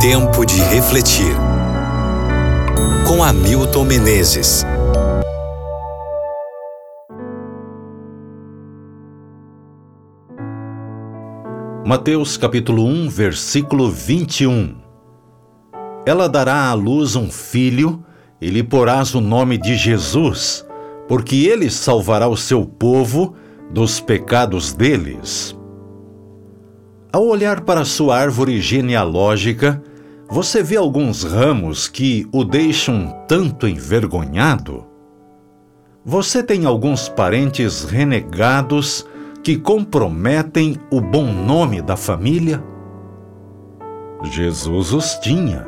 Tempo de refletir. Com Hamilton Menezes. Mateus capítulo 1, versículo 21. Ela dará à luz um filho e lhe porás o nome de Jesus, porque ele salvará o seu povo dos pecados deles. Ao olhar para sua árvore genealógica, você vê alguns ramos que o deixam tanto envergonhado? Você tem alguns parentes renegados que comprometem o bom nome da família? Jesus os tinha.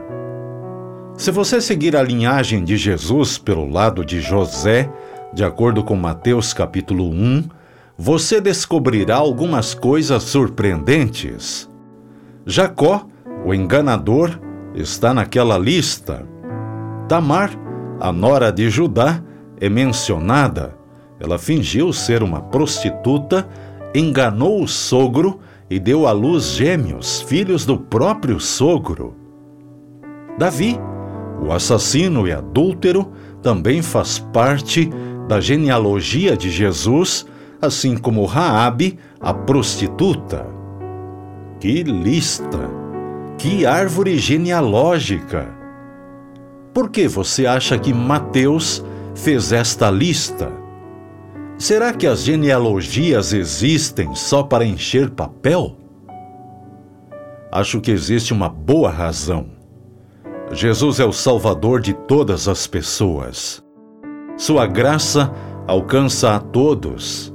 Se você seguir a linhagem de Jesus pelo lado de José, de acordo com Mateus capítulo 1, você descobrirá algumas coisas surpreendentes. Jacó, o enganador, está naquela lista. Tamar, a nora de Judá, é mencionada ela fingiu ser uma prostituta, enganou o sogro e deu à luz gêmeos, filhos do próprio sogro. Davi, o assassino e adúltero, também faz parte da genealogia de Jesus, assim como Raabe, a prostituta. Que lista! Que árvore genealógica! Por que você acha que Mateus fez esta lista? Será que as genealogias existem só para encher papel? Acho que existe uma boa razão. Jesus é o Salvador de todas as pessoas. Sua graça alcança a todos.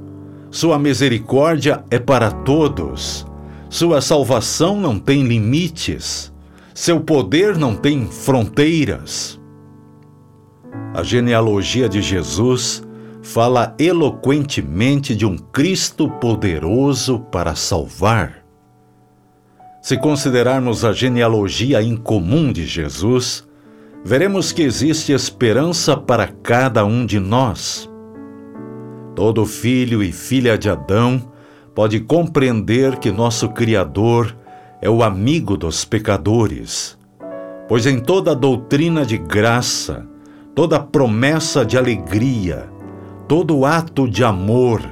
Sua misericórdia é para todos. Sua salvação não tem limites. Seu poder não tem fronteiras. A genealogia de Jesus fala eloquentemente de um Cristo poderoso para salvar. Se considerarmos a genealogia incomum de Jesus, veremos que existe esperança para cada um de nós. Todo filho e filha de Adão pode compreender que nosso Criador é o amigo dos pecadores, pois em toda doutrina de graça, toda promessa de alegria, todo ato de amor,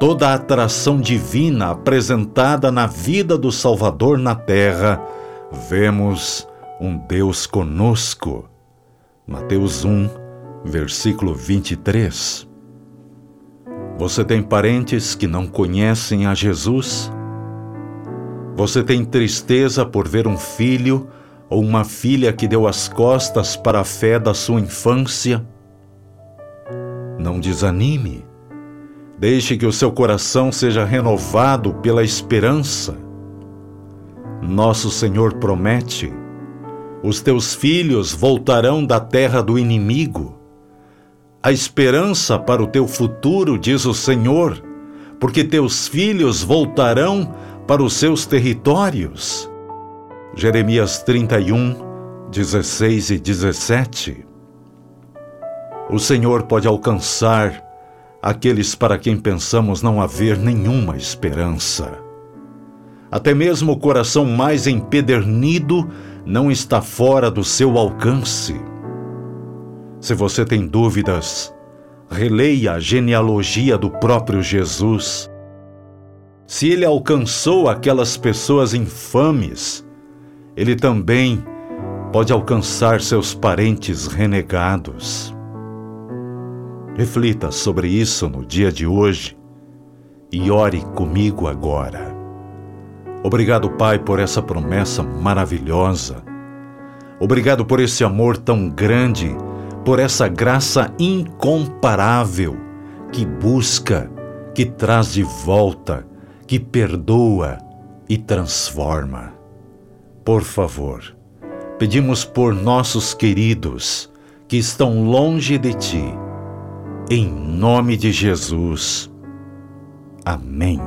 toda atração divina apresentada na vida do Salvador na terra, vemos um Deus conosco. Mateus 1, versículo 23. Você tem parentes que não conhecem a Jesus? Você tem tristeza por ver um filho ou uma filha que deu as costas para a fé da sua infância? Não desanime. Deixe que o seu coração seja renovado pela esperança. Nosso Senhor promete: os teus filhos voltarão da terra do inimigo. A esperança para o teu futuro, diz o Senhor, porque teus filhos voltarão para os seus territórios. Jeremias 31, 16 e 17. O Senhor pode alcançar aqueles para quem pensamos não haver nenhuma esperança. Até mesmo o coração mais empedernido não está fora do seu alcance. Se você tem dúvidas, releia a genealogia do próprio Jesus. Se ele alcançou aquelas pessoas infames, ele também pode alcançar seus parentes renegados. Reflita sobre isso no dia de hoje e ore comigo agora. Obrigado, Pai, por essa promessa maravilhosa. Obrigado por esse amor tão grande, por essa graça incomparável que busca, que traz de volta, que perdoa e transforma. Por favor, pedimos por nossos queridos que estão longe de Ti em nome de Jesus. Amém.